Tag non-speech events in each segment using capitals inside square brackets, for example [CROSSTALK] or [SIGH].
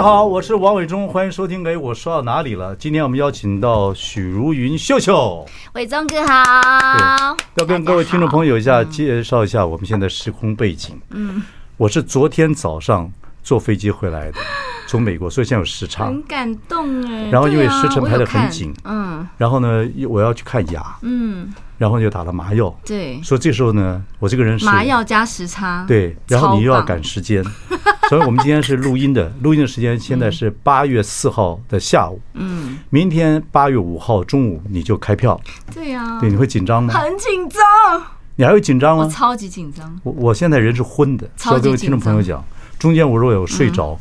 家好，我是王伟忠，欢迎收听。哎，我说到哪里了？今天我们邀请到许茹芸秀秀，伟忠哥好。要跟各位听众朋友一下介绍一下我们现在时空背景。嗯，我是昨天早上坐飞机回来的，从美国，所以现在有时差。很感动哎。然后因为时辰排得很紧，嗯，然后呢，我要去看牙，嗯。然后就打了麻药，对，所以这时候呢，我这个人是麻药加时差，对，然后你又要赶时间，所以我们今天是录音的，[LAUGHS] 录音的时间现在是八月四号的下午，嗯，明天八月五号中午你就开票，对呀，对，你会紧张吗？很紧张，你还会紧张吗？我超级紧张，我我现在人是昏的，所以各位听众朋友讲，中间我若有睡着，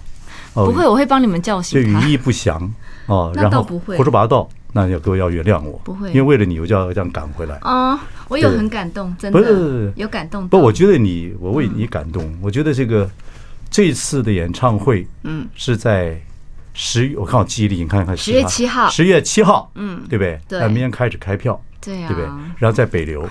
不会，我会帮你们叫醒，就语意不详哦，[LAUGHS] 然后胡说八道。那要各位要原谅我，不会，因为为了你，我就要这样赶回来。啊，我有很感动，真的，不是有感动。不，我觉得你，我为你感动。我觉得这个这次的演唱会，嗯，是在十月，我看我记忆力，你看看，十月七号，十月七号，嗯，对不对？对，明天开始开票。对呀，对不对？然后在北流，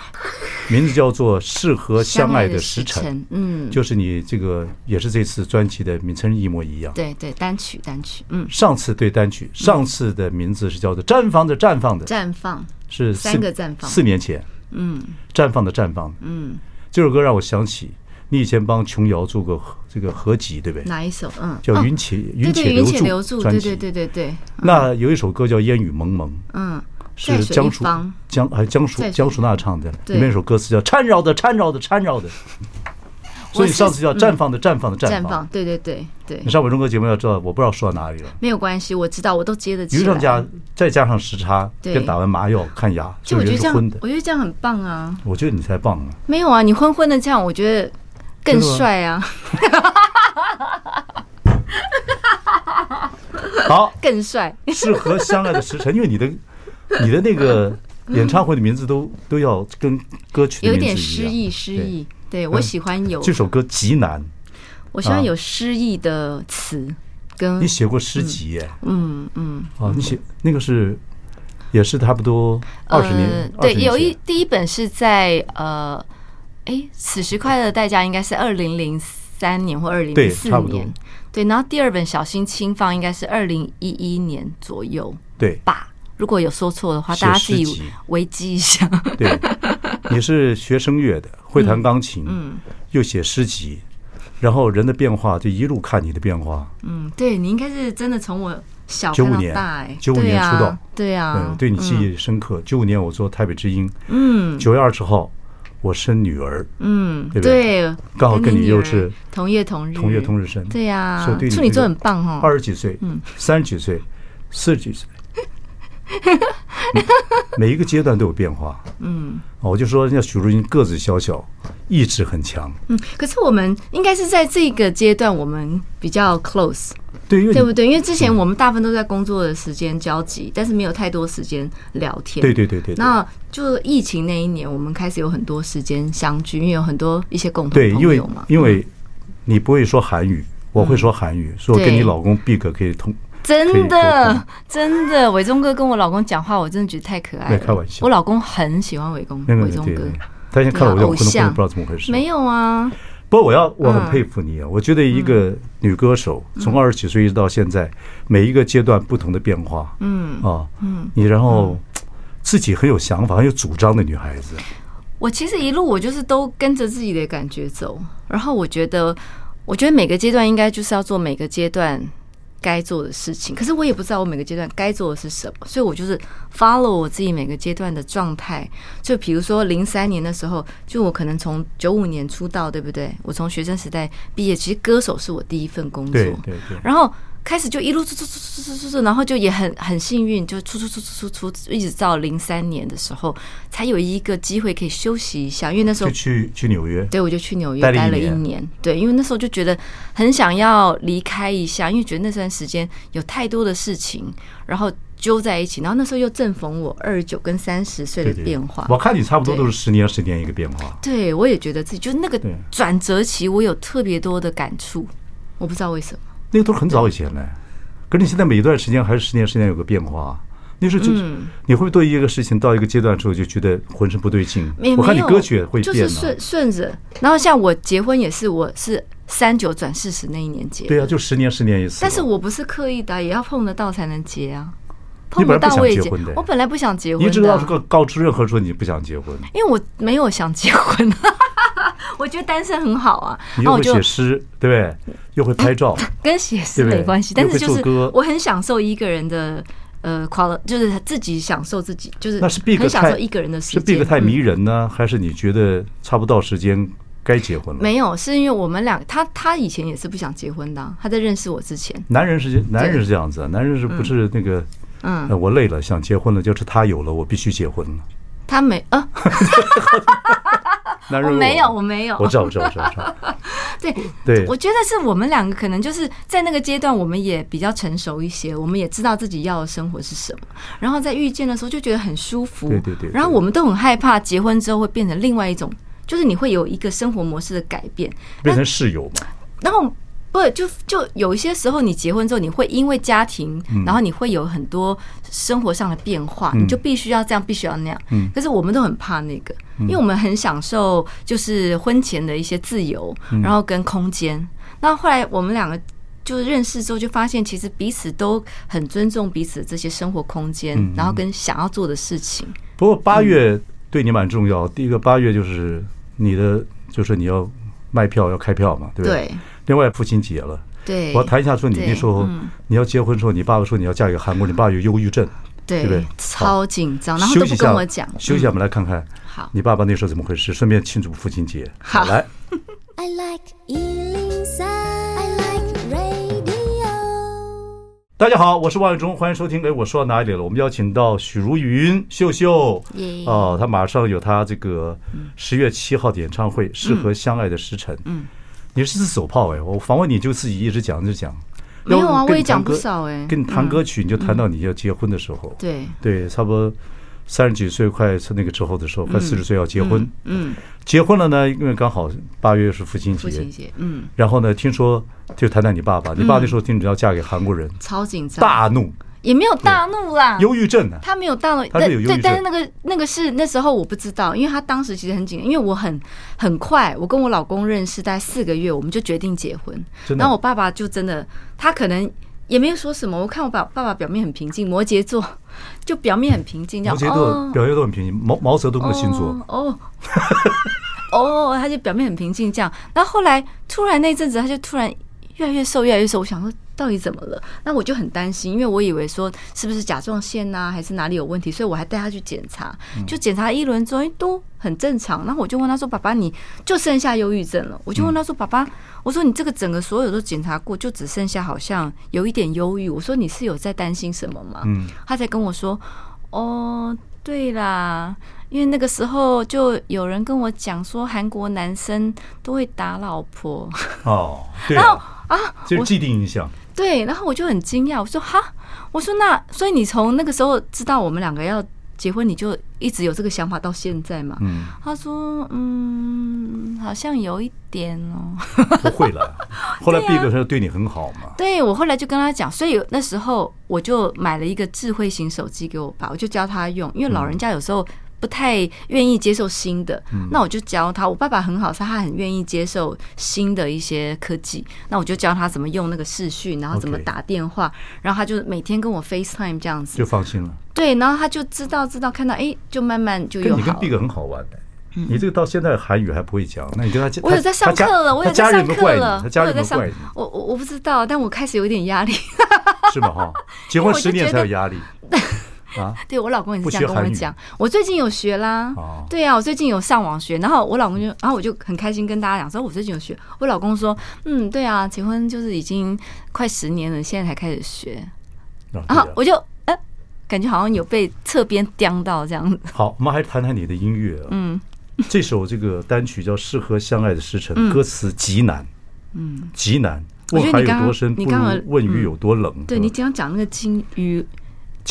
名字叫做《适合相爱的时辰》，嗯，就是你这个也是这次专辑的名称一模一样。对对，单曲单曲，嗯，上次对单曲，上次的名字是叫做《绽放的绽放的绽放》，是三个绽放，四年前，嗯，绽放的绽放，嗯，这首歌让我想起你以前帮琼瑶做过这个合集，对不对？哪一首？嗯，叫《云起云起留住》对对对对对。那有一首歌叫《烟雨蒙蒙》，嗯。是江淑江还江淑江淑娜唱的，里面一首歌词叫缠绕的缠绕的缠绕的，所以上次叫绽放的绽放的绽放，对对对对。你上伟忠哥节目要知道，我不知道说到哪里了。没有关系，我知道，我都接得起上加再加上时差，跟打完麻药看牙，就我觉得这样，我觉得这样很棒啊。我觉得你才棒啊。没有啊，你昏昏的这样，我觉得更帅啊。好，[LAUGHS] 更帅。适合相爱的时辰，因为你的。[LAUGHS] 你的那个演唱会的名字都 [LAUGHS] 都要跟歌曲有点诗意，诗意。对，我喜欢有这首歌极难，我喜欢有诗意的词。跟你写过诗集耶？嗯嗯。哦，你写那个是也是差不多二十年。对，有一第一本是在呃，哎，此时快乐的代价应该是二零零三年或二零零四年。对，然后第二本小心轻放应该是二零一一年左右。对吧？如果有说错的话，大家自己维基一下。对，你是学声乐的，会弹钢琴，嗯，又写诗集，然后人的变化就一路看你的变化。嗯，对，你应该是真的从我小看到大哎，九五年出道，对呀，对你记忆深刻。九五年我做台北之音，嗯，九月二十号我生女儿，嗯，对不对？刚好跟你又是同月同日，同月同日生，对呀，处女座很棒哈，二十几岁，嗯，三十几岁，四十几岁。[LAUGHS] 每一个阶段都有变化，嗯，我就说，人家许茹芸个子小小，意志很强，嗯，可是我们应该是在这个阶段，我们比较 close，对，对不对？因为之前我们大部分都在工作的时间交集，但是没有太多时间聊天，对对对对。那就疫情那一年，我们开始有很多时间相聚，因为有很多一些共同朋友嘛。因为你不会说韩语，我会说韩语，说跟你老公 Big 可以通。真的，真的，伟忠哥跟我老公讲话，我真的觉得太可爱了。开玩笑，我老公很喜欢伟公伟忠哥。他现在看到我就可能不知道怎么回事。没有啊，不过我要我很佩服你啊！我觉得一个女歌手从二十几岁一直到现在，每一个阶段不同的变化，嗯。啊，嗯，你然后自己很有想法、很有主张的女孩子。我其实一路我就是都跟着自己的感觉走，然后我觉得，我觉得每个阶段应该就是要做每个阶段该做的事情，可是我也不知道我每个阶段该做的是什么，所以我就是 follow 我自己每个阶段的状态。就比如说零三年的时候，就我可能从九五年出道，对不对？我从学生时代毕业，其实歌手是我第一份工作。对对对。然后，开始就一路出出出出出出出，然后就也很很幸运，就出出出出出出，一直到零三年的时候，才有一个机会可以休息一下，因为那时候就去去纽约，对，我就去纽约待了一年，对，因为那时候就觉得很想要离开一下，因为觉得那段时间有太多的事情，然后。揪在一起，然后那时候又正逢我二十九跟三十岁的变化。对对对，我看你差不多都是十年十年一个变化。对，我也觉得自己就是那个转折期，我有特别多的感触。我不知道为什么。那个都很早以前了，可是你现在每一段时间还是十年十年有个变化。那时候就你会不会对一个事情到一个阶段之后就觉得浑身不对劲？我看你歌曲也会变，就是顺顺着。然后像我结婚也是，我是三九转四十那一年结。对啊，就十年十年一次。但是我不是刻意的，也要碰得到才能结啊。你本来不想结婚的，我本来不想结婚。你知道告告知任何说你不想结婚，因为我没有想结婚。[LAUGHS] 我觉得单身很好啊。你又会写诗，对不对？又会拍照，[LAUGHS] 跟写诗没关系。但是就是我很享受一个人的呃快乐，就是自己享受自己，就是那是毕哥享受一个人的时间。是毕哥太迷人呢，还是你觉得差不多时间该结婚了？没有，是因为我们俩，他他以前也是不想结婚的。他在认识我之前，男人是男人是这样子，男人是不是那个？嗯，我累了，想结婚了，就是他有了，我必须结婚了。他没啊？[LAUGHS] 我没有，我没有。我知道，我知道，我知道。[LAUGHS] 对对，我觉得是我们两个可能就是在那个阶段，我们也比较成熟一些，我们也知道自己要的生活是什么。然后在遇见的时候就觉得很舒服。对对对。然后我们都很害怕结婚之后会变成另外一种，就是你会有一个生活模式的改变，变成室友嘛。然后。不，就就有一些时候，你结婚之后，你会因为家庭，然后你会有很多生活上的变化，你就必须要这样，必须要那样。可是我们都很怕那个，因为我们很享受就是婚前的一些自由，然后跟空间。那后来我们两个就认识之后，就发现其实彼此都很尊重彼此这些生活空间，然后跟想要做的事情。不过八月对你蛮重要，第一个八月就是你的，就是你要卖票要开票嘛，对不对？另外父亲节了，对，我要谈一下说你那时候你要结婚的时候，你爸爸说你要嫁给韩国，你爸有忧郁症，对不对？超紧张，然后都不跟我讲。休息一下，我们来看看，好，你爸爸那时候怎么回事？顺便庆祝父亲节。好，来。大家好，我是王伟忠，欢迎收听。哎，我说到哪里了？我们邀请到许茹芸秀秀，哦，他马上有他这个十月七号的演唱会，适合相爱的时辰。嗯。你是只手炮哎！我访问你就自己一直讲一直讲，没有啊，我也讲不少哎。跟你谈歌曲，你就谈到你要结婚的时候，对对，差不多三十几岁快是那个之后的时候，快四十岁要结婚，嗯，结婚了呢，因为刚好八月是父亲节，父亲节，嗯，然后呢，听说就谈谈你爸爸，你爸那时候听你要嫁给韩国人，超紧张，大怒。也没有大怒啦，忧郁症啊？他没有大怒，他有忧郁症。对，但是那个那个是那时候我不知道，因为他当时其实很紧张，因为我很很快，我跟我老公认识大概四个月，我们就决定结婚。然后我爸爸就真的，他可能也没有说什么。我看我爸爸爸表面很平静，摩羯座 [LAUGHS] 就表面很平静，这样。摩羯座表面都很平静，毛毛泽东的星座。哦 [LAUGHS] 哦，他就表面很平静这样。然后后来突然那阵子，他就突然越来越瘦，越来越瘦。我想说。到底怎么了？那我就很担心，因为我以为说是不是甲状腺呐，还是哪里有问题，所以我还带他去检查。就检查一轮之后都很正常。然后我就问他说：“爸爸，你就剩下忧郁症了。”我就问他说：“爸爸，我说你这个整个所有都检查过，就只剩下好像有一点忧郁。”我说：“你是有在担心什么吗？”嗯他才跟我说：“哦，对啦，因为那个时候就有人跟我讲说，韩国男生都会打老婆。”哦，然后啊，就是既定印象。对，然后我就很惊讶，我说哈，我说那所以你从那个时候知道我们两个要结婚，你就一直有这个想法到现在嘛？嗯，他说嗯，好像有一点哦，[LAUGHS] 不会了。[LAUGHS] 后来毕哥说对你很好嘛？对，我后来就跟他讲，所以那时候我就买了一个智慧型手机给我爸，我就教他用，因为老人家有时候。不太愿意接受新的，那我就教他。我爸爸很好，他他很愿意接受新的一些科技。那我就教他怎么用那个视讯，然后怎么打电话，然后他就每天跟我 FaceTime 这样子，就放心了。对，然后他就知道知道看到，哎，就慢慢就有。你跟 Big 很好玩的，你这个到现在韩语还不会讲，那你跟他我有在上课了，我有在上课了，他家人不怪你，我我我不知道，但我开始有点压力，是吗？哈，结婚十年才有压力。[LAUGHS] 啊，[LAUGHS] 对我老公也是这样跟我讲。我最近有学啦，哦、对啊，我最近有上网学。然后我老公就，然后我就很开心跟大家讲说，我最近有学。我老公说，嗯，对啊，结婚就是已经快十年了，现在才开始学。哦、然后我就，哎、呃，感觉好像有被侧边刁到这样子。[LAUGHS] 好，我们还是谈谈你的音乐、啊。嗯，这首这个单曲叫《适合相爱的时辰》，歌词极难，嗯，极难。问海有多深，不如问鱼有多冷。对，你刚刚讲那个金鱼。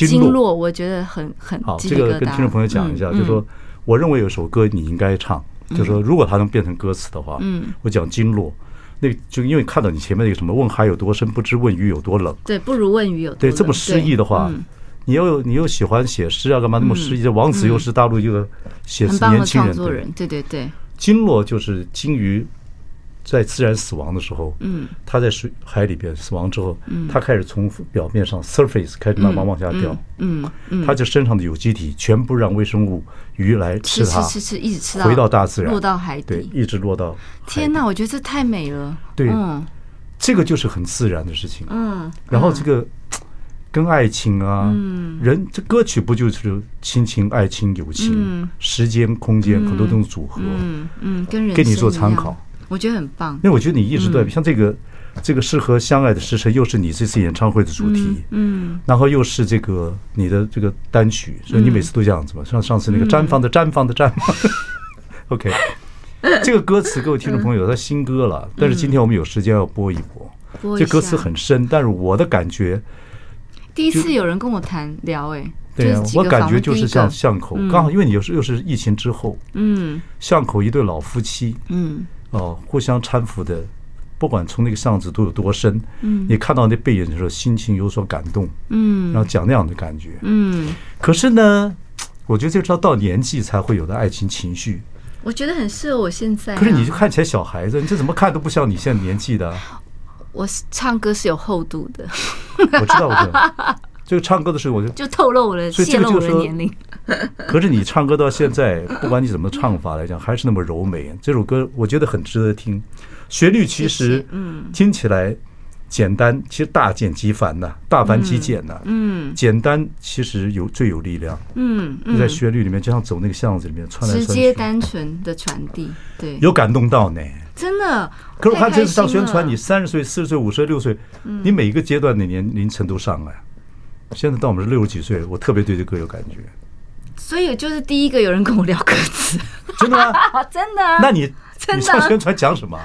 经络，我觉得很很好。这个跟听众朋友讲一下，就是说，我认为有首歌你应该唱，就是说，如果它能变成歌词的话，嗯，我讲经络，那就因为看到你前面那个什么“问海有多深，不知问鱼有多冷”，对，不如问鱼有多冷。对，这么诗意的话，你又你又喜欢写诗啊，干嘛那么诗意？这王子又是大陆一个写词年轻人，对对对，经络就是金鱼。在自然死亡的时候，嗯，它在水海里边死亡之后，嗯，它开始从表面上 surface 开始慢慢往下掉，嗯。嗯，它就身上的有机体全部让微生物鱼来吃它，吃吃吃，一直吃到回到大自然，落到海底，对，一直落到。天哪，我觉得这太美了，对，这个就是很自然的事情，嗯，然后这个跟爱情啊，嗯，人这歌曲不就是亲情、爱情、友情、时间、空间很多种组合，嗯嗯，跟人给你做参考。我觉得很棒，因为我觉得你一直对，像这个，这个适合相爱的时辰，又是你这次演唱会的主题，嗯，然后又是这个你的这个单曲，所以你每次都这样子嘛。像上次那个绽放的绽放的绽放，[LAUGHS] OK，这个歌词各位听众朋友，它新歌了，但是今天我们有时间要播一播，这歌词很深，但是我的感觉，第一次有人跟我谈聊，哎，对啊，我感觉就是像巷口，刚好因为你又是又是疫情之后，嗯，巷口一对老夫妻，嗯。哦，互相搀扶的，不管从那个巷子都有多深，嗯，你看到那背影的时候，心情有所感动，嗯，然后讲那样的感觉，嗯。可是呢，我觉得这是要到年纪才会有的爱情情绪。我觉得很适合我现在。可是你就看起来小孩子，你这怎么看都不像你现在年纪的。我唱歌是有厚度的。我知道，我知道。这个唱歌的时候，我就就透露了，泄露我的年龄。[LAUGHS] 可是你唱歌到现在，不管你怎么唱法来讲，还是那么柔美。这首歌我觉得很值得听，旋律其实嗯听起来简单，其实大简即繁呐，大繁即简呐。嗯，简单其实有最有力量。嗯，你在旋律里面就像走那个巷子里面穿来穿去，直接单纯的传递，对，有感动到呢。真的。可是我看这次上宣传，你三十岁、四十岁、五十岁、六十岁，你每一个阶段的年龄层都上来。现在到我们是六十几岁，我特别对这歌有感觉，所以就是第一个有人跟我聊歌词，真的吗？[LAUGHS] 真的？那你你上宣传讲什么？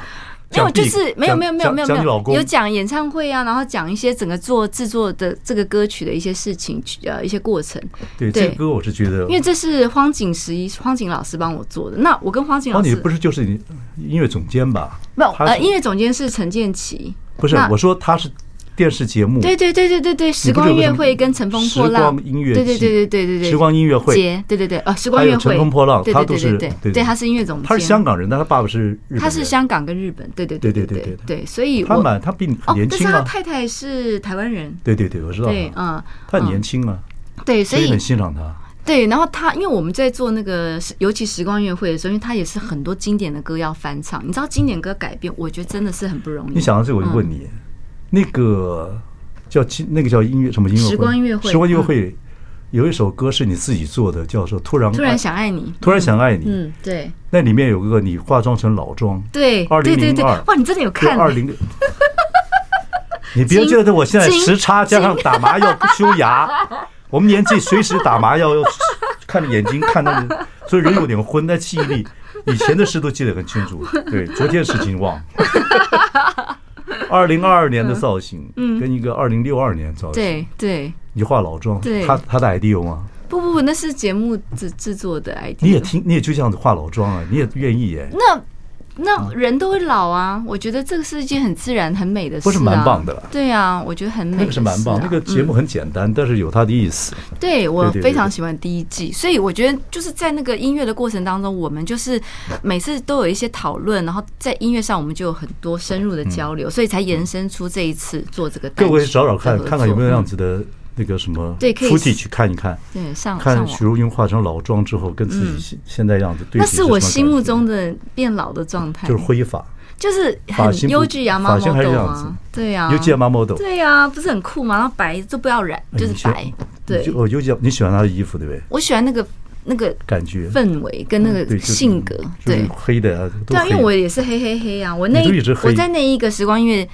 没有，就是没有没有没有没有没有有讲演唱会啊，然后讲一些整个做制作的这个歌曲的一些事情，呃，一些过程。对，这个歌我是觉得，因为这是荒井十一荒井老师帮我做的。那我跟荒井老师，你不是就是你音乐总监吧？没有，呃，音乐总监是陈建奇。不是，我说他是。电视节目，对对对对对对，时光音乐会跟乘风破浪，音乐对对对对对对对，时光音乐会，对对对，哦，时光音乐会，乘风破浪，他都是对对，他是音乐总监，他是香港人，但他爸爸是日，他是香港跟日本，对对对对对对。对，所以他蛮他比你年轻啊，但是他太太是台湾人，对对对，我知道，对，嗯，他很年轻啊，对，所以很欣赏他，对，然后他因为我们在做那个尤其时光音乐会的时候，因为他也是很多经典的歌要翻唱，你知道经典歌改编，我觉得真的是很不容易。你想到这个，我就问你，那个。叫那个叫音乐什么音乐会？时光音乐会。时光音乐会有一首歌是你自己做的，叫做《突然突然想爱你》。突然想爱你。嗯，对。那里面有个你化妆成老庄。对。二零零二。哇，你真的有看？二零。[LAUGHS] 你别觉得我现在时差加上打麻药修牙，[LAUGHS] 我们年纪随时打麻药，看着眼睛看那个，[LAUGHS] 所以人有点昏，但记忆力以前的事都记得很清楚。对，昨天事情忘。[LAUGHS] 二零二二年的造型，嗯，跟一个二零六二年造型，对对，你化老妆，对，他他的 idea 吗？不不不，那是节目制制作的 idea。你也听，你也就这样子化老妆啊？你也愿意耶？那。那人都会老啊，我觉得这个是一件很自然、很美的事，不是蛮棒的。对啊，我觉得很美。那个是蛮棒，那个节目很简单，但是有它的意思。对，我非常喜欢第一季，所以我觉得就是在那个音乐的过程当中，我们就是每次都有一些讨论，然后在音乐上我们就有很多深入的交流，所以才延伸出这一次做这个。各位找找看，看看有没有这样子的。那个什么，对，可以去看一看，对，上看许茹芸化成老妆之后，跟自己现现在样子对。那是我心目中的变老的状态，就是灰发，就是很优质亚麻 model 啊，对呀，优质亚麻 model，对呀，不是很酷吗？然后白都不要染，就是白，对，就哦，尤其你喜欢他的衣服，对不对？我喜欢那个那个感觉、氛围跟那个性格，对，黑的，对啊，因为我也是黑黑黑啊，我那我在那一个时光音乐，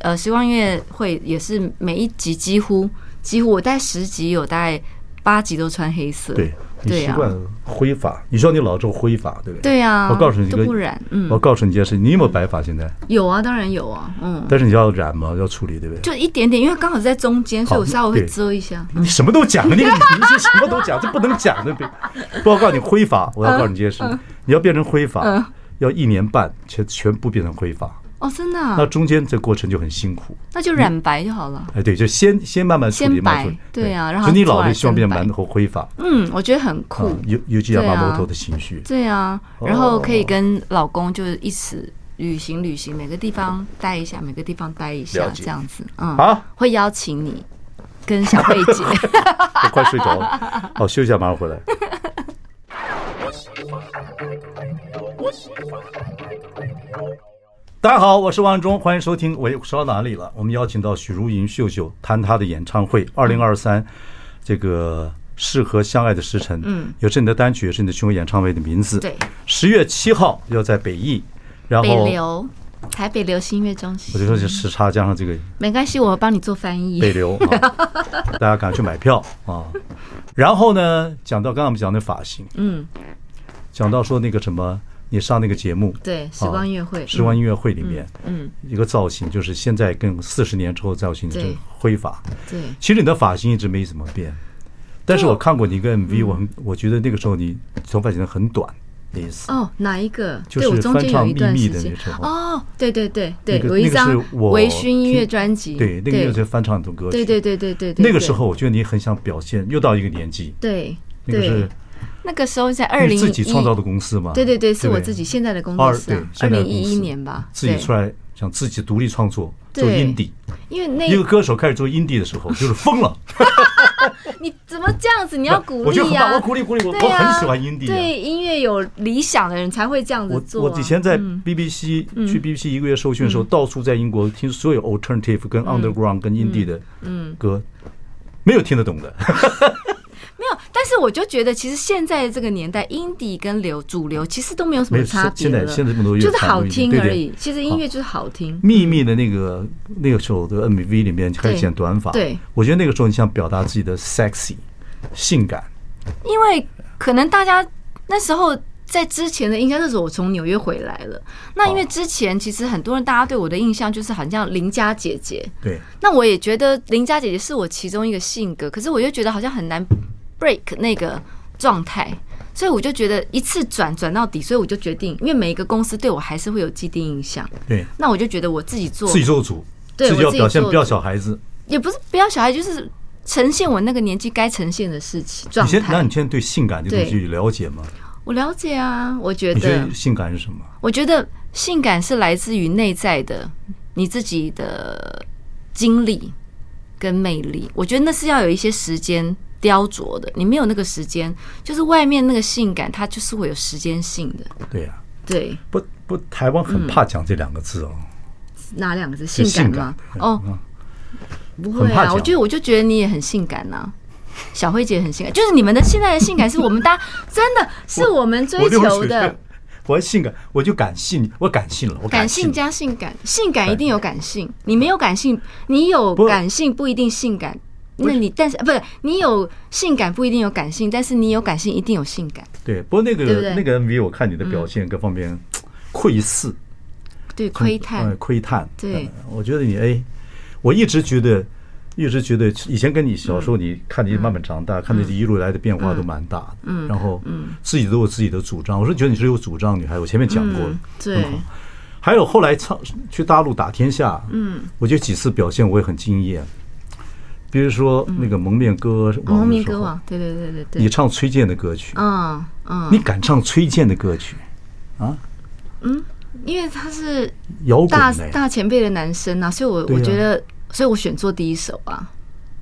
呃，时光音乐会也是每一集几乎几乎我大概十集有大概八集都穿黑色，对。你习惯灰发，你说你老做灰发，对不对？对呀，我告诉你一个，不染。嗯，我告诉你一件事，你有没有白发？现在有啊，当然有啊。嗯，但是你要染吗？要处理，对不对？就一点点，因为刚好在中间，所以我稍微会遮一下。你什么都讲，那个你是什么都讲，这不能讲的。不要 [LAUGHS] 告诉你灰发，我要告诉你一件事，你要变成灰发，要一年半，全全部变成灰发。哦，真的？那中间这过程就很辛苦，那就染白就好了。哎，对，就先先慢慢处理，慢慢处理。对啊，然后就你老了希望变成满头灰发。嗯，我觉得很酷，尤尤其要把摩托的情绪。对啊，然后可以跟老公就是一起旅行旅行，每个地方待一下，每个地方待一下，这样子。嗯，好，会邀请你跟小贝姐。[LAUGHS] 我快睡着了，[LAUGHS] 好，休息一下，马上回来。大家好，我是王忠，欢迎收听。我又说到哪里了？我们邀请到许茹芸秀秀谈她的演唱会，二零二三，这个适合相爱的时辰，嗯，也是你的单曲，也是你的巡回演唱会的名字。对，十月七号要在北艺，然后北流，台北流行音乐中心。我就说这时差加上这个，没关系，我帮你做翻译。北流，[LAUGHS] 大家赶快去买票啊！然后呢，讲到刚刚我们讲的发型，嗯，讲到说那个什么。你上那个节目，对，时光音乐会，时光音乐会里面，嗯，一个造型就是现在跟四十年之后造型的这个灰发，对，其实你的发型一直没怎么变，但是我看过你一个 MV，我很我觉得那个时候你头发剪得很短的意思。哦，哪一个？就是翻唱秘密的那时候。哦，对对对对，有一张微醺音乐专辑，对，那个就是翻唱的歌曲。对对对对对，那个时候我觉得你很想表现，又到一个年纪，对，那个是。那个时候在二零一，自己创造的公司嘛？对对对，是我自己现在的公司。对，二零一一年吧，自己出来想自己独立创作做 indie。因为那一个歌手开始做 indie 的时候，就是疯了。[LAUGHS] 你怎么这样子？你要鼓励呀！我鼓励鼓励我，我很喜欢 indie。对音乐有理想的人才会这样子做。我以前在 BBC 去 BBC 一个月受训的时候，到处在英国听所有 alternative 跟 underground 跟 indie 的歌，没有听得懂的。[LAUGHS] 但是我就觉得，其实现在这个年代，indie 跟流主流其实都没有什么差别。现在现在这么多乐，就是好听而已。其实音乐就是好听。秘密的那个那个时候的 MV 里面开始剪短发，对，我觉得那个时候你想表达自己的 sexy 性感。因为可能大家那时候在之前的印象，那时候我从纽约回来了。那因为之前其实很多人大家对我的印象就是好像邻家姐姐。对。那我也觉得邻家姐姐是我其中一个性格，可是我又觉得好像很难。Break 那个状态，所以我就觉得一次转转到底，所以我就决定，因为每一个公司对我还是会有既定印象。对，那我就觉得我自己做自己做主，对，自己要表现不要小孩子，也不是不要小孩，就是呈现我那个年纪该呈现的事情状态。那你现在对性感这个东西了解吗？我了解啊，我觉得，觉得性感是什么？我觉得性感是来自于内在的你自己的经历跟魅力。我觉得那是要有一些时间。雕琢的，你没有那个时间，就是外面那个性感，它就是会有时间性的。对呀，对，不不，台湾很怕讲这两个字哦。哪两个字？性感吗？哦，不会啊，我觉得我就觉得你也很性感呐，小慧姐很性感，就是你们的现在的性感是我们大家 [LAUGHS] 真的是我们追求的。我性感，我就感性，我感性了，我感性。加性感，性感一定有感性，你没有感性，你有感性不一定性感。那你但是不是你有性感不一定有感性，但是你有感性一定有性感。对，不过那个那个 MV 我看你的表现各方面窥视，对窥探，窥探。对，我觉得你哎，我一直觉得，一直觉得以前跟你小时候，你看你慢慢长大，看你一路来的变化都蛮大的。嗯，然后嗯，自己都有自己的主张。我是觉得你是有主张女孩，我前面讲过了。对，还有后来唱去大陆打天下，嗯，我觉得几次表现我也很惊艳。比如说那个蒙面歌王，蒙面歌王，对对对对对，你唱崔健的歌曲，嗯嗯，你敢唱崔健的歌曲，啊？嗯，因为他是摇滚大大前辈的男生啊，所以我我觉得，所以我选做第一首啊，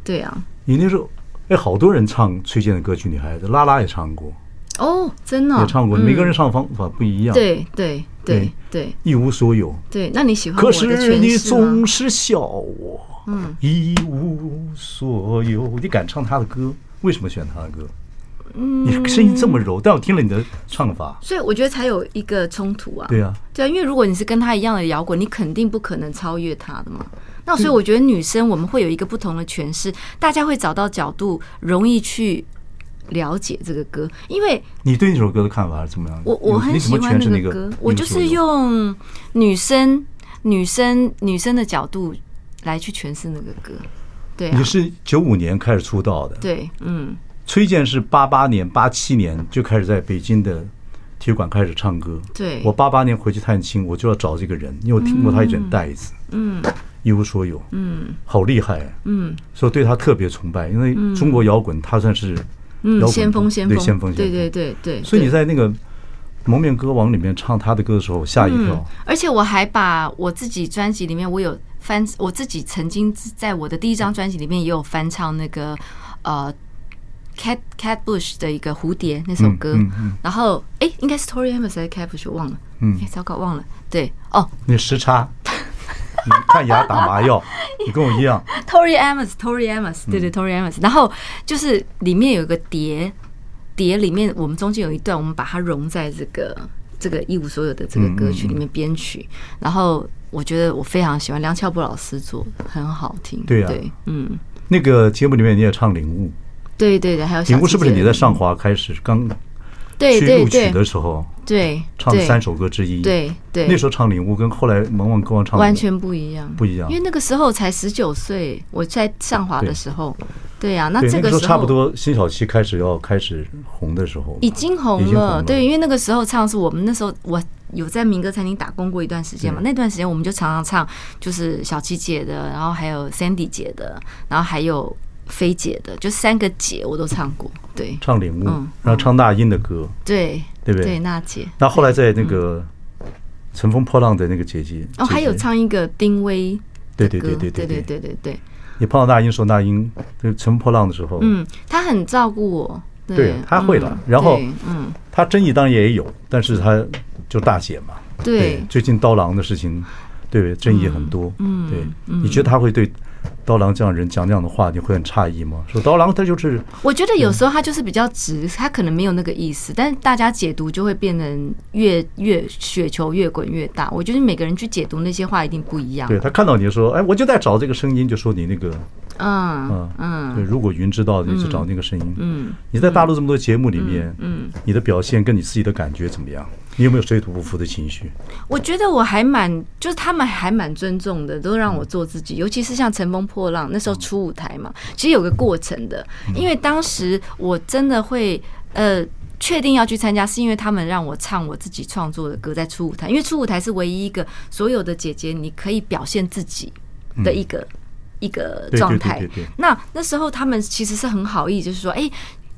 对啊。你那时候哎，好多人唱崔健的歌曲，女孩子拉拉也唱过，哦，真的也唱过，每个人唱方法不一样，对对对对，一无所有，对。那你喜欢？可是你总是笑我。嗯，一无所有，你敢唱他的歌？为什么选他的歌？嗯，你声音这么柔，但我听了你的唱法，所以我觉得才有一个冲突啊。对啊，对啊，因为如果你是跟他一样的摇滚，你肯定不可能超越他的嘛。那所以我觉得女生我们会有一个不同的诠释，大家会找到角度，容易去。了解这个歌，因为你对那首歌的看法是怎么样？我我很喜欢那个歌，我就是用女生、女生、女生的角度来去诠释那个歌。对，你是九五年开始出道的，对，嗯。崔健是八八年、八七年就开始在北京的体育馆开始唱歌。对，我八八年回去探亲，我就要找这个人，因为我听过他一卷带子，嗯，一无所有，嗯，好厉害，嗯，所以对他特别崇拜，因为中国摇滚他算是。嗯，先锋先锋，对先锋，对对对对。所以你在那个《蒙面歌王》里面唱他的歌的时候，吓一跳。而且我还把我自己专辑里面，我有翻，我自己曾经在我的第一张专辑里面也有翻唱那个呃，Cat Cat Bush 的一个蝴蝶那首歌。然后哎，应该是 Tori Amos 还是 Cat Bush，我忘了。嗯，糟糕，忘了。对，哦，你时差。[LAUGHS] 你看牙打麻药，你跟我一样。[LAUGHS] Tori Amos，Tori Amos，对对，Tori Amos。然后就是里面有个碟，碟里面我们中间有一段，我们把它融在这个这个一无所有的这个歌曲里面编曲。然后我觉得我非常喜欢梁翘柏老师做的，很好听。对呀啊，嗯。那个节目里面你也唱领悟，对对对，还有领悟是不是你在上华开始刚？对对对，录取的时候，对唱三首歌之一，对对，那时候唱领悟跟后来萌萌歌王唱完全不一样，不一样。因为那个时候才十九岁，我在上华的时候，对呀，那这个时候差不多辛晓琪开始要开始红的时候，已经红了。对，因为那个时候唱是我们那时候我有在民歌餐厅打工过一段时间嘛，那段时间我们就常常唱，就是小七姐的，然后还有 Sandy 姐的，然后还有。菲姐的，就三个姐我都唱过，对，唱领悟，然后唱那英的歌，对，对不对？对，娜姐。那后来在那个乘风破浪的那个姐姐，哦，还有唱一个丁薇，对对对对对对对对对。你碰到那英说那英，就乘风破浪的时候，嗯，她很照顾我，对，她会了。然后，嗯，她争议当然也有，但是她就大姐嘛，对。最近刀郎的事情，对，争议很多，嗯，对，你觉得他会对？刀郎这样人讲这样的话，你会很诧异吗？说刀郎他就是，我觉得有时候他就是比较直，他可能没有那个意思，但是大家解读就会变成越越雪球越滚越大。我觉得每个人去解读那些话一定不一样。对，他看到你说，哎，我就在找这个声音，就说你那个，嗯嗯嗯，对，如果云知道，你就找那个声音。嗯，你在大陆这么多节目里面，嗯，你的表现跟你自己的感觉怎么样？你有没有水土不服的情绪？我觉得我还蛮，就是他们还蛮尊重的，都让我做自己。尤其是像《乘风破浪》那时候出舞台嘛，其实有个过程的。因为当时我真的会呃确定要去参加，是因为他们让我唱我自己创作的歌在出舞台。因为出舞台是唯一一个所有的姐姐你可以表现自己的一个一个状态。那那时候他们其实是很好意，就是说，哎。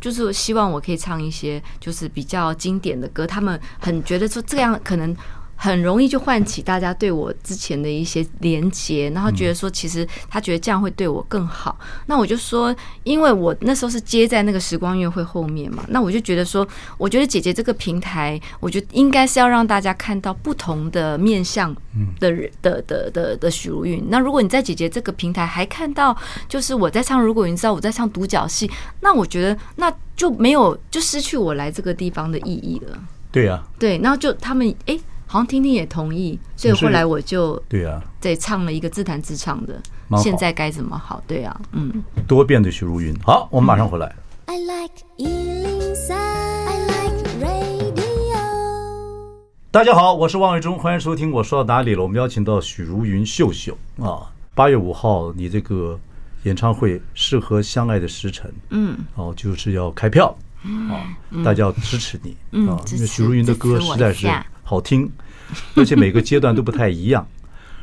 就是希望我可以唱一些就是比较经典的歌，他们很觉得说这样可能。很容易就唤起大家对我之前的一些连结，然后觉得说，其实他觉得这样会对我更好。那我就说，因为我那时候是接在那个时光音乐会后面嘛，那我就觉得说，我觉得姐姐这个平台，我觉得应该是要让大家看到不同的面向的人的的的的许茹芸。那如果你在姐姐这个平台还看到，就是我在唱，如果你知道我在唱独角戏，那我觉得那就没有就失去我来这个地方的意义了。对呀，对，然后就他们哎。好像听听也同意，所以后来我就对啊，对唱了一个自弹自唱的。现在该怎么好？对啊，嗯，多变的许茹芸。好，我们马上回来。I like 103, I like radio。大家好，我是王伟忠，欢迎收听。我说到哪里了？我们邀请到许茹芸秀秀啊，八月五号你这个演唱会《适合相爱的时辰》，嗯，哦，就是要开票啊，大家要支持你啊，因为许茹芸的歌实在是好听。而且每个阶段都不太一样，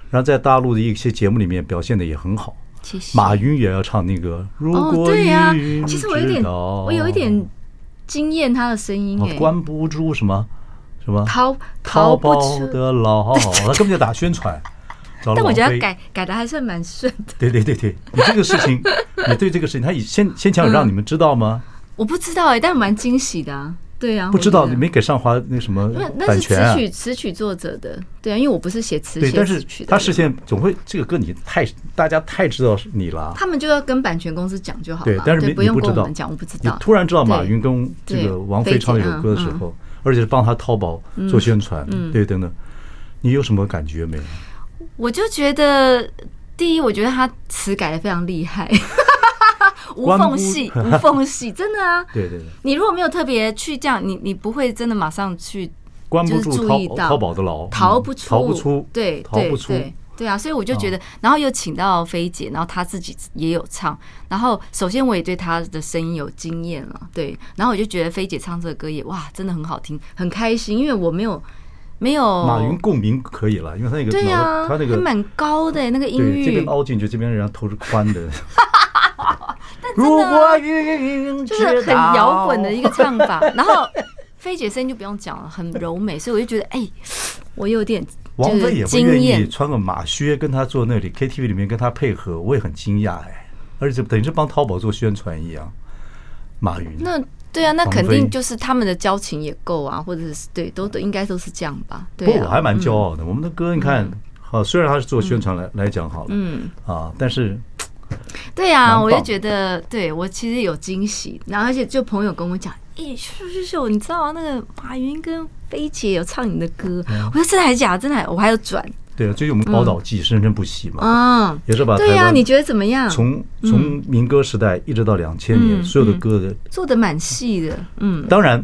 然后在大陆的一些节目里面表现的也很好。谢谢。马云也要唱那个。如果对呀，其实我有点，我有一点惊艳他的声音。关不住什么什么逃逃不出的牢，[LAUGHS] 他根本就打宣传。但我觉得改改的还算蛮顺的。对对对对，[LAUGHS] 你这个事情，你对这个事情，他以先先前有让你们知道吗？我不知道哎，但蛮惊喜的。对啊，不知道你没给上华那什么那那是版权啊词？曲词曲作者的，对啊，因为我不是写词对，写但是词曲的人。他事先总会这个歌你太大家太知道是你了，他们就要跟版权公司讲就好了，对，但是你不用你不知道跟我们讲，我不知你道。突然知道马云跟这个王菲唱那首歌的时候，而且是帮他淘宝做宣传，对，等等，你有什么感觉没有？我就觉得，第一，我觉得他词改的非常厉害，[LAUGHS] 无缝隙，[LAUGHS] 无缝隙，真的啊。对对对，你如果没有特别去这样，你你不会真的马上去关不就是住淘宝的牢，逃不出，逃不出，对，逃不出对。啊，所以我就觉得，然后又请到菲姐，然后她自己也有唱，然后首先我也对她的声音有经验了，对，然后我就觉得菲姐唱这个歌也哇，真的很好听，很开心，因为我没有没有马云共鸣可以了，因为他那个对呀，他那个还蛮高的那个音域，这边，凹进去，这边人家头是宽的。[LAUGHS] 但如真的果云就是很摇滚的一个唱法，然后菲姐声音就不用讲了，很柔美，所以我就觉得哎，我有点王菲也会惊愿意。穿个马靴跟他坐那里 KTV 里面跟他配合，我也很惊讶哎，而且等于是帮淘宝做宣传一样。马云。那对啊，那肯定就是他们的交情也够啊，或者是对，都都应该都是这样吧。不对啊，过我还蛮骄傲的，我们的歌你看，好，虽然他是做宣传来来讲好了，嗯，啊，但是对啊，我就觉得，对我其实有惊喜，然后而且就朋友跟我讲，诶，秀秀秀，你知道啊，那个马云跟菲姐有唱你的歌，我说真的还是假的？真的还，我还有转。对啊，最近我们宝岛记生生不息嘛，啊，也是把台对呀，湾你觉得怎么样？从从民歌时代一直到两千年，嗯所有的歌的，做的蛮细的，嗯，当然，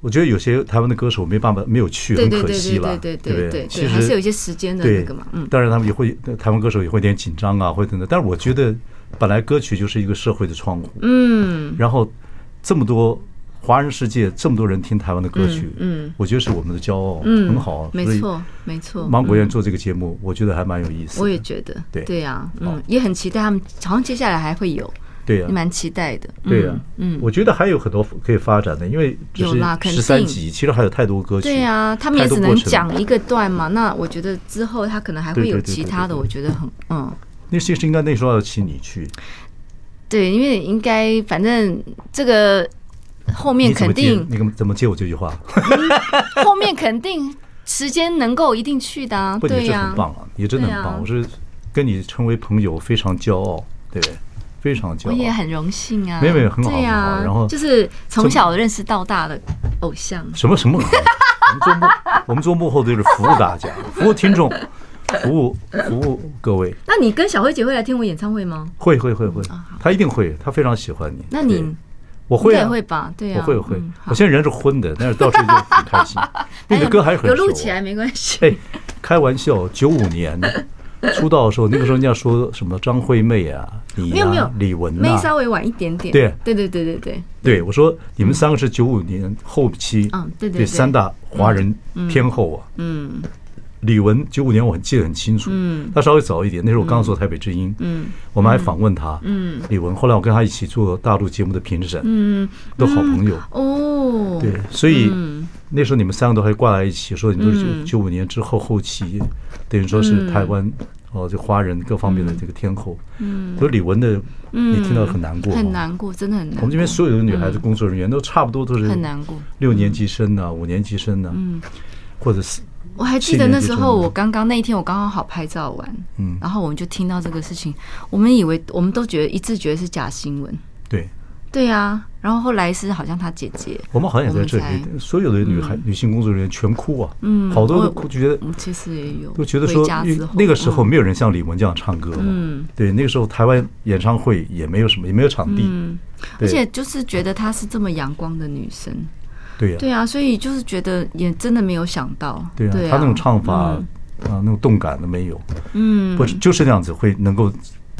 我觉得有些台湾的歌手没办法没有去，很可惜了，对对对对对其实，还是有一些时间的那个嘛，嗯，当然他们也会，台湾歌手也会有点紧张啊，会等等。但是我觉得，本来歌曲就是一个社会的窗户，嗯，然后这么多华人世界这么多人听台湾的歌曲，嗯嗯我觉得是我们的骄傲，嗯，很好啊。没错没错，芒果园嗯做这个节目，我觉得还蛮有意思的。我也觉得，对对呀，嗯，也很期待他们，好像接下来还会有，对呀、也蛮期待的，对呀、嗯，我觉得还有很多可以发展的，因为只是有啦十三集，其实还有太多歌曲。对呀，他们也只能讲一个段嘛，那我觉得之后他可能还会有其他的，我觉得很，嗯，那其实应该那时候要请你去，对，因为应该反正这个后面肯定，你怎么怎么接我这句话？[LAUGHS] 后面肯定时间能够一定去的啊，不，你这对呀。很，棒啊，你真的很棒，啊我是跟你成为朋友非常骄傲，对不对？非常骄傲。我也很荣幸啊，没有没有很好然后就是从小认识到大的偶像，什么什么？我们做幕，[LAUGHS] 我们做幕后就是服务大家，服务听众，服务服务各位。那你跟小慧姐会来听我演唱会吗？会会会会啊好，他一定会，她非常喜欢你。那你我会会吧？对啊，我会我会嗯，我现在人是昏的，但是到时候就很开心。你 [LAUGHS] 的歌还是很熟有录起来没关系。哎，开玩笑，九五年出道的时候，那个时候人家说什么张惠妹啊，你没有没有，李玟妹呐，稍微晚一点点。对。对对对对对，对我说你们三个是九五年后期，嗯对对对三大华人天后啊。嗯李玟九五年我很记得很清楚，嗯。她稍微早一点，那时候我刚做台北之音，嗯。我们还访问她，嗯。李玟。后来我跟她一起做大陆节目的评审，嗯，都好朋友。哦，对，所以嗯。那时候你们三个都还挂在一起，说你都是嗯。九九五年之后后期，等于说是台湾哦，就华人各方面的这个天后。嗯所以李玟的，你听到很难过，很。难过，真的很难过。我们这边所有的女孩子工作人员都差不多都是很难过。六年级生呐，五年级生呐，嗯，或者是我还记得那时候，我刚刚那一天，我刚刚好拍照完，嗯，然后我们就听到这个事情，我们以为我们都觉得一致觉得是假新闻。对。对啊，然后后来是好像他姐姐，我们好像也在这里，所有的女孩、女性工作人员全哭啊，嗯好多哭，就觉得我其实也有都觉得说那个时候嗯。没有人像李玟这样唱歌嘛，嗯。对，那个时候台湾演唱会也没有什么，也没有场地，嗯，而且就是觉得她是这么阳光的女生，对呀，对啊，所以就是觉得也真的没有想到，对啊，啊，他那种唱法嗯。啊，那种动感都没有，嗯，不是就是那样子会能够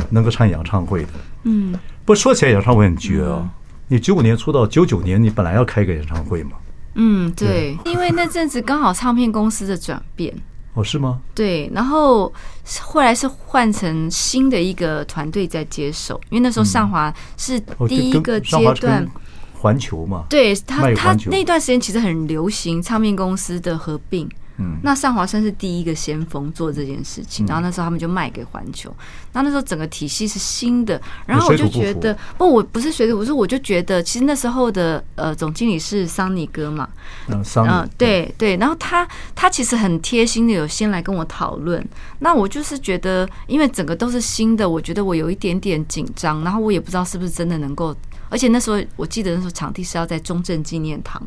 能够唱演唱会的。嗯，不说起来演唱会很绝啊，你九五年出道，九九年你本来要开个演唱会嘛，嗯，对，因为那阵子刚好唱片公司的转变。哦，是吗？对，然后后来是换成新的一个团队在接手，因为那时候上华是哦，第一个阶段跟，环球嘛，对他他那段时间其实很流行唱片公司的合并，嗯，那上华生是第一个先锋做这件事情，然后那时候他们就卖给环球，那那时候整个体系是新的，然后我就觉得不，我不是随着，我说我就觉得其实那时候的呃总经理是桑尼哥嘛，嗯，桑尼，对。对，然后他他其实很贴心的有先来跟我讨论，那我就是觉得因为整个都是新的，我觉得我有一点点紧张，然后我也不知道是不是真的能够，而且那时候我记得那时候场地是要在中正纪念堂。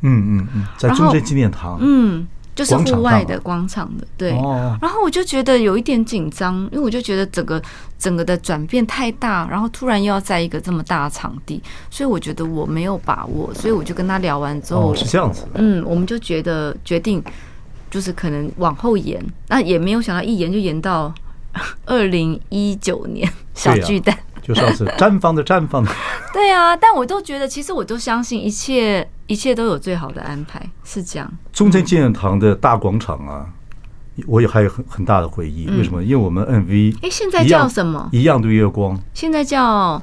嗯嗯嗯，在中正纪念堂，嗯，就是户外的广场的，对。哦。然后我就觉得有一点紧张，因为我就觉得整个整个的转变太大，然后突然又要在一个这么大的场地，所以我觉得我没有把握，所以我就跟他聊完之后，哦，是这样子。嗯，我们就觉得决定就是可能往后延，那也没有想到一延就延到 [LAUGHS] 二零一九年小巨蛋。就上次绽放的绽放的，[LAUGHS] 对啊，但我都觉得，其实我都相信一切一切都有最好的安排，是这样。中正纪念堂的大广场啊，我也还有很很大的回忆。为什么？因为我们 MV 哎，现在叫什么？一样的月光。现在叫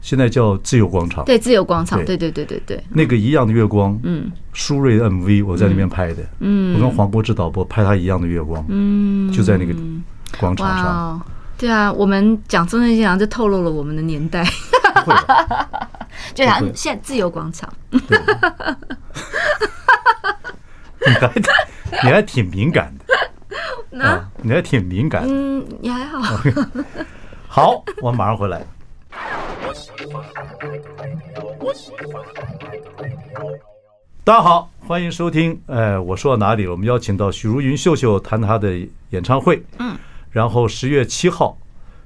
现在叫自由广场。对，自由广场。对对对对对。那个一样的月光，嗯，舒瑞的 MV 我在那边拍的，嗯，我跟黄国志导播拍他一样的月光，嗯，就在那个广场上。对啊，我们讲中正纪念堂就透露了我们的年代，[LAUGHS] 就像现在自由广场，你还你还挺敏感的，[LAUGHS] 啊，你还挺敏感，嗯，也还好。好，我马上回来。大家好，欢迎收听。哎，我说到哪里了？我们邀请到许茹芸秀秀谈她的演唱会。嗯。然后十月七号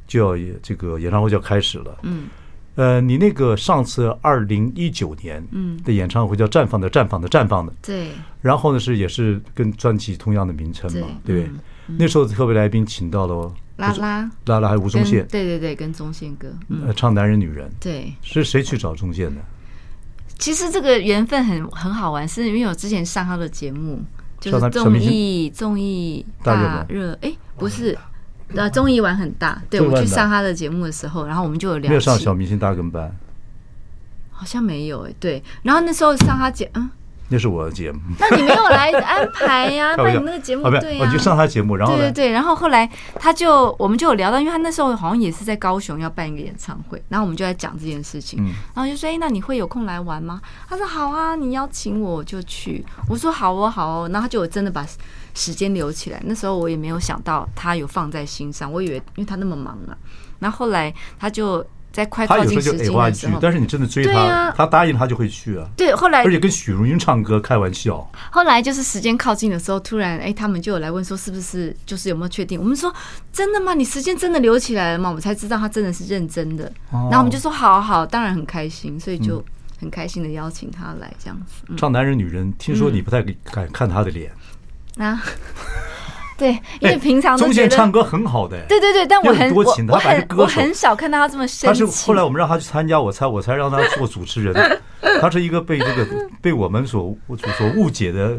就要这个演唱会就要开始了。嗯，呃，你那个上次二零一九年嗯的演唱会叫绽放的绽放的绽放的。对。然后呢是也是跟专辑同样的名称嘛，对不对？那时候特别来宾请到了拉拉拉拉还有吴宗宪。对对对，跟宗宪哥。呃，唱男人女人。对。是谁去找宗宪的？其实这个缘分很很好玩，是因为我之前上他的节目，就是综艺综艺大热。哎，不是。呃，综艺玩很大，对，我去上他的节目的时候，然后我们就有聊。没有上小明星大跟班，好像没有哎，对。然后那时候上他节，嗯，那是我的节目。那你没有来安排呀？[LAUGHS] 那你那个节目对呀，我就上他节目，然后对对对，然后后来他就我们就有聊到，因为他那时候好像也是在高雄要办一个演唱会，然后我们就在讲这件事情，然后就说哎，那你会有空来玩吗？他说好啊，你邀请我就去。我说好哦，好哦，然后他就真的把。时间留起来，那时候我也没有想到他有放在心上，我以为因为他那么忙啊，那后后来他就在快靠近时间的时候，但是你真的追他，啊、他答应他就会去啊。对，后来而且跟许茹芸唱歌开玩笑。后来就是时间靠近的时候，突然哎，他们就有来问说是不是就是有没有确定？我们说真的吗？你时间真的留起来了吗？我们才知道他真的是认真的。哦、然后我们就说好好，当然很开心，所以就很开心的邀请他来这样子。嗯、唱男人女人，听说你不太敢看他的脸。嗯啊，[LAUGHS] 对，因为平常宗宪唱歌很好的，对对对，但我很多情，他还是歌，我很少看到他这么深情。他是后来我们让他去参加，我才我才让他做主持人。[LAUGHS] 他是一个被这个被我们所所误解的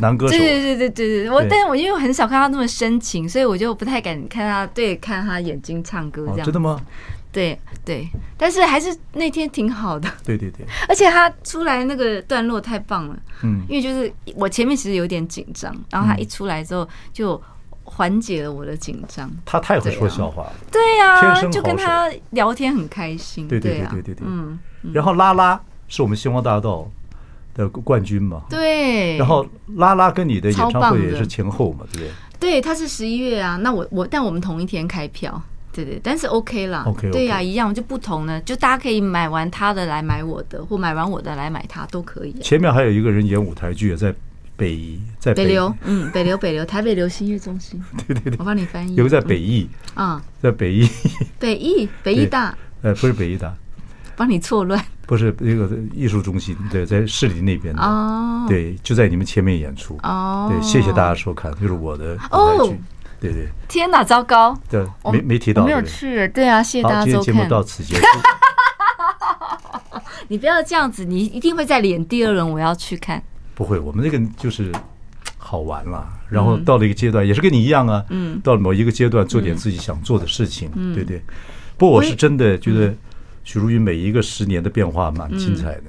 男歌手。对对对对对对，我但是我因为我很少看他那么深情，所以我就不太敢看他对看他眼睛唱歌这样。真的吗？对对，但是还是那天挺好的。对对对，[LAUGHS] 而且他出来那个段落太棒了。嗯，因为就是我前面其实有点紧张，然后他一出来之后就缓解了我的紧张。他太会说笑话了。对呀，就跟他聊天很开心。对对对对对对。嗯，然后拉拉是我们星光大道的冠军嘛？对。然后拉拉跟你的演唱会也是前后嘛？对不对？对，他是十一月啊。那我我但我们同一天开票。对对，但是 OK 啦，OK，对呀，一样就不同呢，就大家可以买完他的来买我的，或买完我的来买他都可以。前面还有一个人演舞台剧，在北在北流，嗯，北流北流台北流行音乐中心，[LAUGHS] 对对对，我帮你翻译，有个在北艺啊，在北艺，[LAUGHS] 北艺北艺大，呃，不是北艺大，帮你错乱，不是那个艺术中心，对，在市里那边的。哦，对，就在你们前面演出。哦，对，谢谢大家收看，就是我的舞台剧。对对，天哪，糟糕！对，没没提到，没有去。对啊，谢谢大家收看。今天节目到此结束。[LAUGHS] 你不要这样子，你一定会再连第二轮，我要去看。不会，我们这个就是好玩了。然后到了一个阶段，也是跟你一样啊。嗯。到了某一个阶段，做点自己想做的事情。嗯。对对。不过我是真的觉得许茹芸每一个十年的变化蛮精彩的。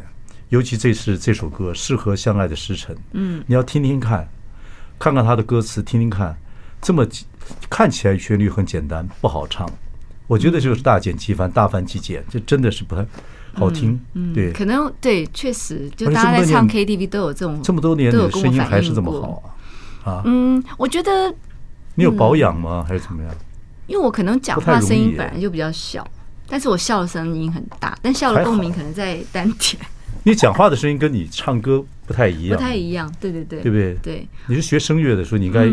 尤其这次这首歌适合相爱的时辰，嗯，你要听听看，看看他的歌词，听听看，这么看起来旋律很简单，不好唱，我觉得就是大减其繁，大繁其简，这真的是不太好听，嗯，对，可能对，确实，就大家在唱 KTV 都有这种，这么多年的声音还是这么好啊，啊，嗯，我觉得你有保养吗？还是怎么样？因为我可能讲话声音本来就比较小，但是我笑的声音很大，但笑的共鸣可能在丹田。[LAUGHS] 你讲话的声音跟你唱歌不太一样，不太一样，对对对，对不对？对，你是学声乐的，所以你应该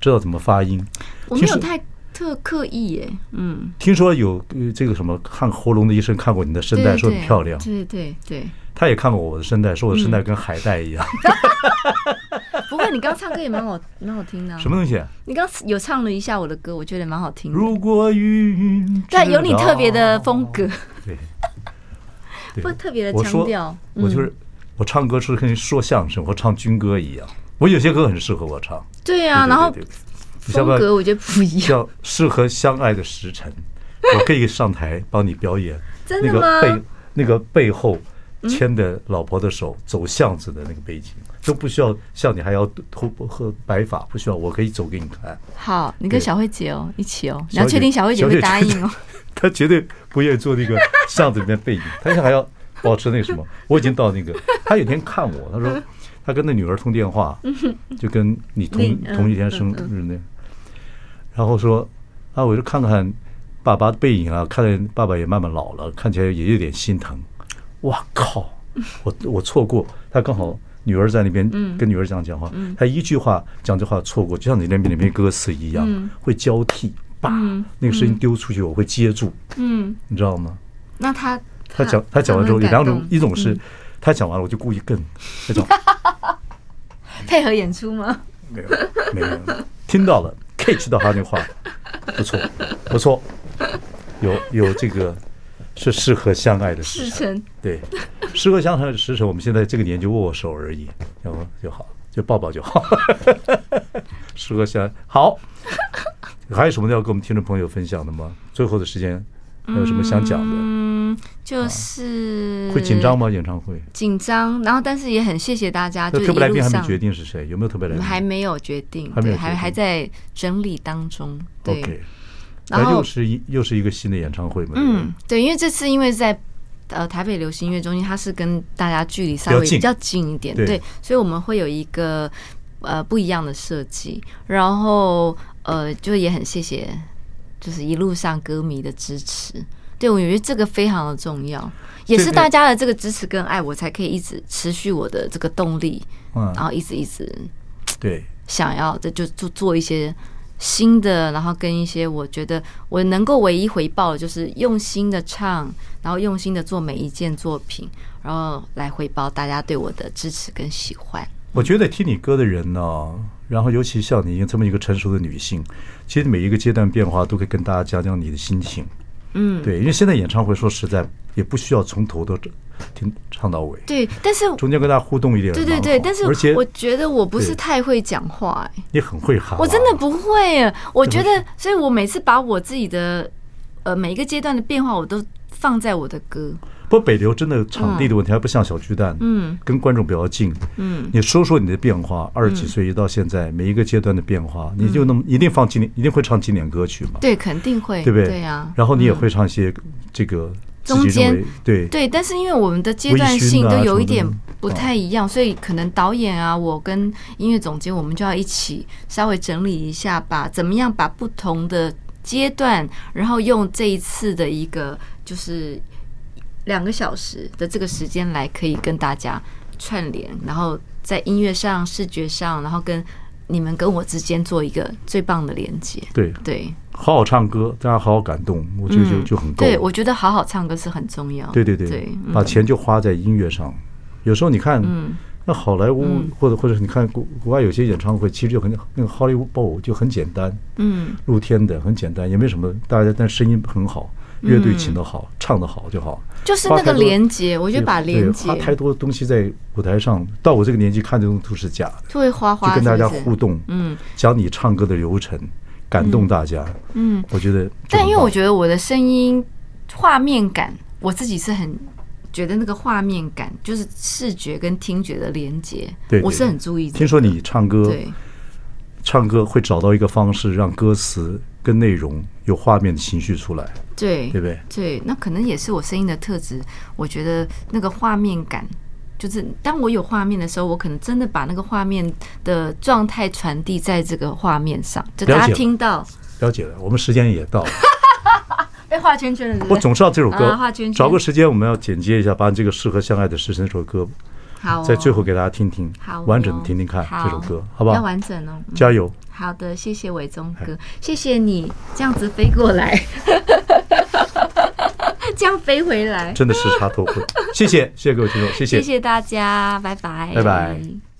知道怎么发音。我没有太特刻意耶，嗯。听说有这个什么看喉咙的医生看过你的声带，说很漂亮。对对对。他也看过我的声带，说我的声带跟海带一样。[LAUGHS] 不过你刚唱歌也蛮好，蛮好听的。什么东西？你刚有唱了一下我的歌，我觉得蛮好听的。如果云，对，有你特别的风格。对。不特别的强调，我就是我唱歌是跟说相声或唱军歌一样，我有些歌很适合我唱。对啊，然后风格我觉得不一样。叫适合相爱的时辰，我可以上台帮你表演。真的吗？那个背那个背后牵着老婆的手走巷子的那个背景都不需要，像你还要头和白发不需要，我可以走给你看。好，你跟小慧姐哦一起哦，你要确定小慧姐会答应哦。[LAUGHS] 她绝对不愿意做那个巷子里面背影，他现在还要 [LAUGHS] 保持那个什么。我已经到那个，[LAUGHS] 他有天看我，他说他跟那女儿通电话，就跟你同同一天生日那，然后说啊，我就看看爸爸的背影啊，看见爸爸也慢慢老了，看起来也有点心疼。哇靠！我我错过他，刚好女儿在那边跟女儿这样讲话，他一句话讲这话错过，就像你那边那边歌词一样，会交替。把，那个声音丢出去，我会接住。嗯，你知道吗？那他他讲他讲完之后有两种，一种是他讲完了，我就故意更 [LAUGHS] 那种配合演出吗？没有没有，听到了，catch 到他那话，不错不错，有有这个是适合相爱的时辰，对，适合相爱的时辰，我们现在这个年纪握握手而已，然后就好，就抱抱就好，[LAUGHS] 适合相爱好。还有什么要跟我们听众朋友分享的吗？最后的时间还有什么想讲的？嗯，就是会紧张吗？演唱会紧张，然后但是也很谢谢大家。特别来宾还没决定是谁，有没有特别来宾？还没有决定，还没有，还还在整理当中。对，然后又是一又是一个新的演唱会嘛？嗯，对，因为这次因为在呃台北流行音乐中心，它是跟大家距离稍微比较近一点，对，所以我们会有一个呃不一样的设计，然后。呃，就也很谢谢，就是一路上歌迷的支持。对，我觉得这个非常的重要，也是大家的这个支持跟爱，我才可以一直持续我的这个动力。嗯，然后一直一直对想要的就做做一些新的，然后跟一些我觉得我能够唯一回报的就是用心的唱，然后用心的做每一件作品，然后来回报大家对我的支持跟喜欢。我觉得听你歌的人呢、哦，然后尤其像你这么一个成熟的女性，其实每一个阶段变化都可以跟大家讲讲你的心情。嗯，对，因为现在演唱会说实在也不需要从头都听唱到尾。对，但是中间跟大家互动一点。对对对，但是而且我觉得我不是太会讲话哎。你很会喊。我真的不会，我觉得，所以我每次把我自己的呃每一个阶段的变化，我都放在我的歌。不过北流真的场地的问题还不像小巨蛋，嗯，跟观众比较近，嗯，你说说你的变化，二十几岁一到现在每一个阶段的变化，你就那么一定放经典，一定会唱经典歌曲嘛？对，肯定会，对不对？对呀。然后你也会唱一些这个中间，对对，但是因为我们的阶段性都有一点不太一样，所以可能导演啊，我跟音乐总监，我们就要一起稍微整理一下，把怎么样把不同的阶段，然后用这一次的一个就是。两个小时的这个时间来可以跟大家串联，然后在音乐上、视觉上，然后跟你们跟我之间做一个最棒的连接。对对，好好唱歌，大家好好感动，我觉得就就很够。对，我觉得好好唱歌是很重要。对对对，把钱就花在音乐上。有时候你看，那好莱坞或者或者你看国国外有些演唱会，其实就很那个 Hollywood Bowl 就很简单，嗯，露天的很简单，也没什么，大家但声音很好。乐队请的好，唱的好就好。就是那个连接，我觉得把连接。花太多东西在舞台上，到我这个年纪看这种都是假的。就会花花。就跟大家互动，嗯，讲你唱歌的流程，感动大家。嗯，我觉得。但因为我觉得我的声音画面感，我自己是很觉得那个画面感，就是视觉跟听觉的连接，我是很注意的。听说你唱歌，对，唱歌会找到一个方式，让歌词跟内容有画面的情绪出来，对，对不对？对，那可能也是我声音的特质。我觉得那个画面感，就是当我有画面的时候，我可能真的把那个画面的状态传递在这个画面上，就大家听到。了解了，我们时间也到了。[LAUGHS] 被画圈圈了是是？我总知道这首歌，画圈圈。找个时间我们要剪接一下，把这个适合相爱的时辰这首歌，好，在最后给大家听听，好，完整的听听看这首歌，好不好？要完整哦，加油！好的，谢谢伟忠哥，谢谢你这样子飞过来，[LAUGHS] 这样飞回来，真的时差脱困。谢谢，谢谢各位听众，谢谢，谢谢大家，拜拜，拜拜。